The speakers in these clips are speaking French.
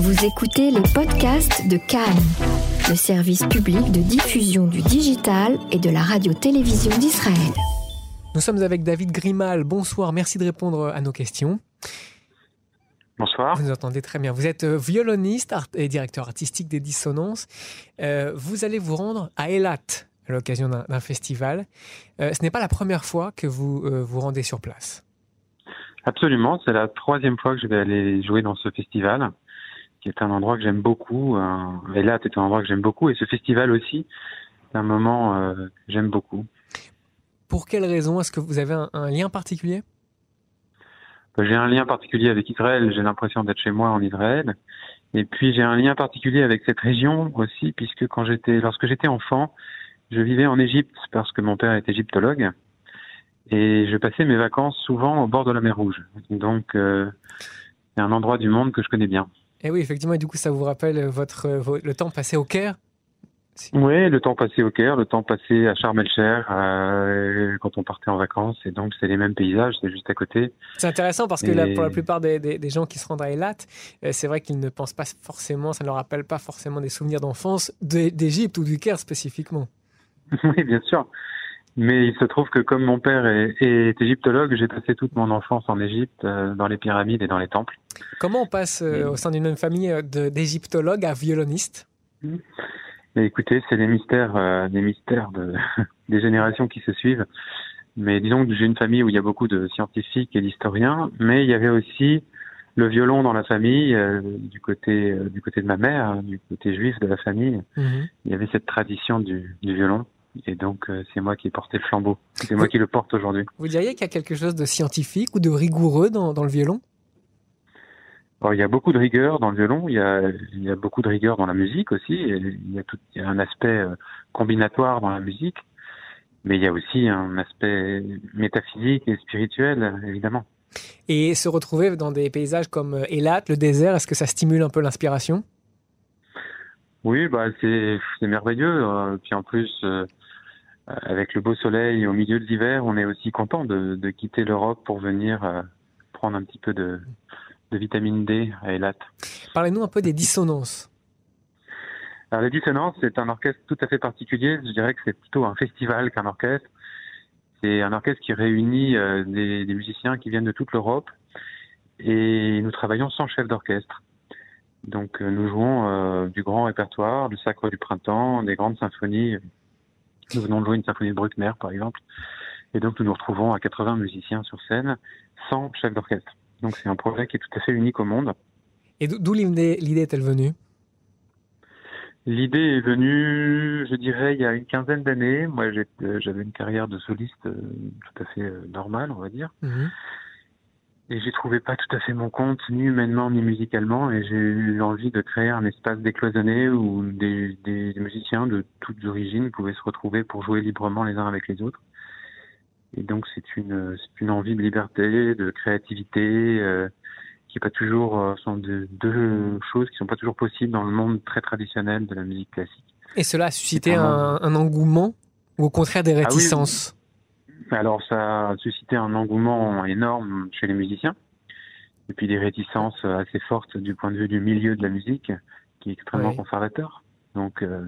Vous écoutez les podcasts de Cannes, le service public de diffusion du digital et de la radio-télévision d'Israël. Nous sommes avec David Grimal. Bonsoir, merci de répondre à nos questions. Bonsoir. Vous nous entendez très bien. Vous êtes euh, violoniste et directeur artistique des Dissonances. Euh, vous allez vous rendre à Elat à l'occasion d'un festival. Euh, ce n'est pas la première fois que vous vous rendez sur place. Absolument, c'est la troisième fois que je vais aller jouer dans ce festival, qui est un endroit que j'aime beaucoup. Elat est un endroit que j'aime beaucoup, et ce festival aussi, c'est un moment que j'aime beaucoup. Pour quelle raison Est-ce que vous avez un lien particulier? J'ai un lien particulier avec Israël, j'ai l'impression d'être chez moi en Israël. Et puis j'ai un lien particulier avec cette région aussi, puisque quand j'étais, lorsque j'étais enfant, je vivais en Égypte parce que mon père est égyptologue. Et je passais mes vacances souvent au bord de la mer Rouge. Donc euh, c'est un endroit du monde que je connais bien. Et oui, effectivement, et du coup, ça vous rappelle votre, le temps passé au Caire? Oui, le temps passé au Caire, le temps passé à Sharm el-Cher euh, quand on partait en vacances, et donc c'est les mêmes paysages, c'est juste à côté. C'est intéressant parce que pour la plupart des, des, gens qui se rendent à Eilat, euh, c'est vrai qu'ils ne pensent pas forcément, ça ne leur rappelle pas forcément des souvenirs d'enfance d'Égypte ou du Caire spécifiquement. oui, bien sûr. Mais il se trouve que comme mon père est, est égyptologue, j'ai passé toute mon enfance en Égypte, euh, dans les pyramides et dans les temples. Comment on passe au sein d'une même famille d'égyptologue à violoniste écoutez, c'est des mystères, euh, des mystères de, des générations qui se suivent. Mais disons que j'ai une famille où il y a beaucoup de scientifiques et d'historiens, mais il y avait aussi le violon dans la famille, euh, du côté euh, du côté de ma mère, hein, du côté juif de la famille. Mhm. Il y avait cette tradition du, du violon. Et donc, c'est moi qui ai porté le flambeau. C'est moi qui le porte aujourd'hui. Vous diriez qu'il y a quelque chose de scientifique ou de rigoureux dans, dans le violon? Il y a beaucoup de rigueur dans le violon, il y a, il y a beaucoup de rigueur dans la musique aussi, il y a, tout, il y a un aspect euh, combinatoire dans la musique, mais il y a aussi un aspect métaphysique et spirituel, évidemment. Et se retrouver dans des paysages comme euh, Elat, le désert, est-ce que ça stimule un peu l'inspiration? Oui, bah c'est merveilleux. Euh, puis en plus, avec le beau soleil au milieu de l'hiver, on est aussi content de, de quitter l'Europe pour venir prendre un petit peu de, de vitamine D à Elat. Parlez-nous un peu des dissonances. Alors, les dissonances, c'est un orchestre tout à fait particulier. Je dirais que c'est plutôt un festival qu'un orchestre. C'est un orchestre qui réunit euh, des, musiciens qui viennent de toute l'Europe et nous travaillons sans chef d'orchestre. Donc euh, nous jouons euh, du grand répertoire, du Sacre du Printemps, des grandes symphonies. Nous venons de jouer une symphonie de Bruckner, par exemple. Et donc nous nous retrouvons à 80 musiciens sur scène sans chef d'orchestre. Donc c'est un projet qui est tout à fait unique au monde. Et d'où l'idée est-elle venue? L'idée est venue, je dirais, il y a une quinzaine d'années. Moi, euh, j'avais une carrière de soliste euh, tout à fait euh, normale, on va dire. Mhm. Et j'ai trouvé pas tout à fait mon compte, ni humainement, ni musicalement. Et j'ai eu envie de créer un espace décloisonné où des, des musiciens de toutes origines pouvaient se retrouver pour jouer librement les uns avec les autres. Et donc c'est une, une envie de liberté, de créativité, euh, qui est pas toujours euh, sont de, deux choses qui sont pas toujours possibles dans le monde très traditionnel de la musique classique. Et cela a suscité un, un, engouement ou au contraire des ah réticences? Alors ça a suscité un engouement énorme chez les musiciens et puis des réticences assez fortes du point de vue du milieu de la musique qui est extrêmement conservateur. Donc euh,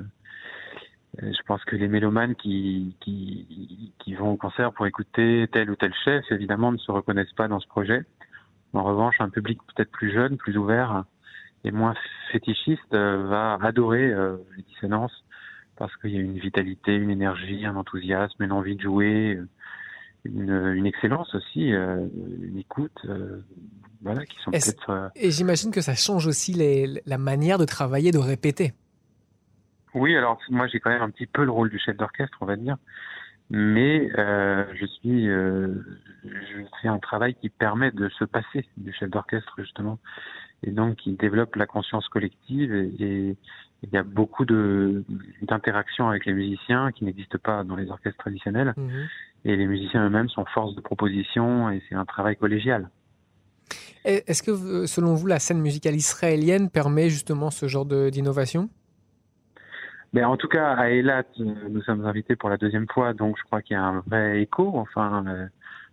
je pense que les mélomanes qui, qui, qui, vont au concert pour écouter tel ou tel chef, évidemment, ne se reconnaissent pas dans ce projet. En revanche, un public peut-être plus jeune, plus ouvert et moins fétichiste euh, va adorer euh, les dissonances parce qu'il y a une vitalité, une énergie, un enthousiasme, une envie de jouer, une, une excellence aussi, une écoute, voilà, qui sont peut-être. Et j'imagine que ça change aussi les, la manière de travailler, de répéter. Oui, alors moi j'ai quand même un petit peu le rôle du chef d'orchestre, on va dire, mais euh, je suis, euh, je fais un travail qui permet de se passer du chef d'orchestre justement, et donc qui développe la conscience collective et, il y a beaucoup de d'interactions avec les musiciens qui n'existent pas dans les orchestres traditionnels, mhm. et les musiciens eux-mêmes sont force de proposition et c'est un travail collégial. Est-ce que selon vous la scène musicale israélienne permet justement ce genre d'innovation? Mais en tout cas, à Elat, nous sommes invités pour la deuxième fois, donc je crois qu'il y a un vrai écho, enfin, euh,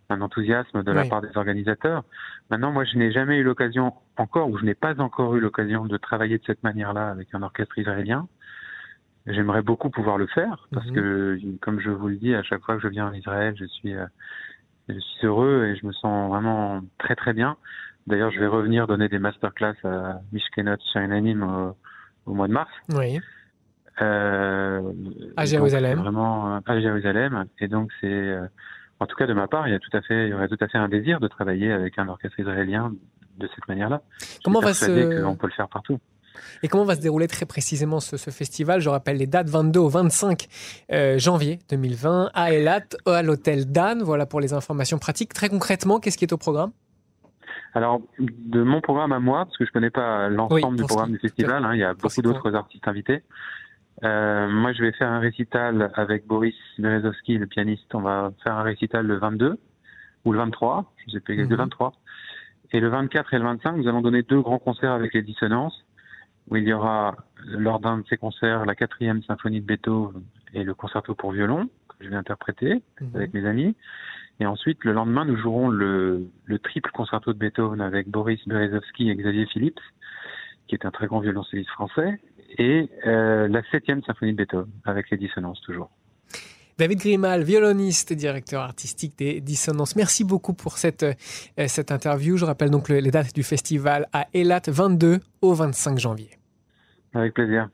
un enthousiasme de la part des organisateurs. Maintenant, moi, je n'ai jamais eu l'occasion encore, ou je n'ai pas encore eu l'occasion de travailler de cette manière-là avec un orchestre israélien. J'aimerais beaucoup pouvoir le faire parce mhm. que, comme je vous le dis, à chaque fois que je viens en Israël, je suis, euh, je suis heureux et je me sens vraiment très très bien. D'ailleurs, je vais revenir donner des masterclass à Mishkenot Shainanim au, au mois de mars. Oui. Euh, à Jérusalem. Vraiment à Jérusalem. Et donc, c'est, euh, en tout cas de ma part, il y a tout à fait, il y aurait tout à fait un désir de travailler avec un orchestre israélien de cette manière-là. Comment va se... On peut le faire partout. Et comment va se dérouler très précisément ce, festival? Je rappelle les dates 22 au 25 euh, janvier 2020 à Elat, à l'hôtel Dan. Voilà pour les informations pratiques. Très concrètement, qu'est-ce qui est au programme? Alors, de mon programme à moi, parce que je connais pas l'ensemble du programme du festival, hein, il y a beaucoup d'autres artistes invités. Euh, moi, je vais faire un récital avec Boris Berezovski, le pianiste. On va faire un récital le 22 ou le 23, je sais plus, le 23. Et le 24 et le 25, nous allons donner deux grands concerts avec les dissonances où il y aura, lors d'un de ces concerts, la quatrième symphonie de Beethoven et le concerto pour violon, que je vais interpréter mhm. avec mes amis. Et ensuite, le lendemain, nous jouerons le, le triple concerto de Beethoven avec Boris Berezovsky et Xavier Phillips, qui est un très grand violoncelliste français, et euh, la septième symphonie de Beethoven, avec les dissonances toujours. David Grimal, violoniste et directeur artistique des Dissonances. Merci beaucoup pour cette, euh, cette interview. Je rappelle donc les dates du festival à Elat 22 au 25 janvier. Avec plaisir.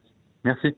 Merci.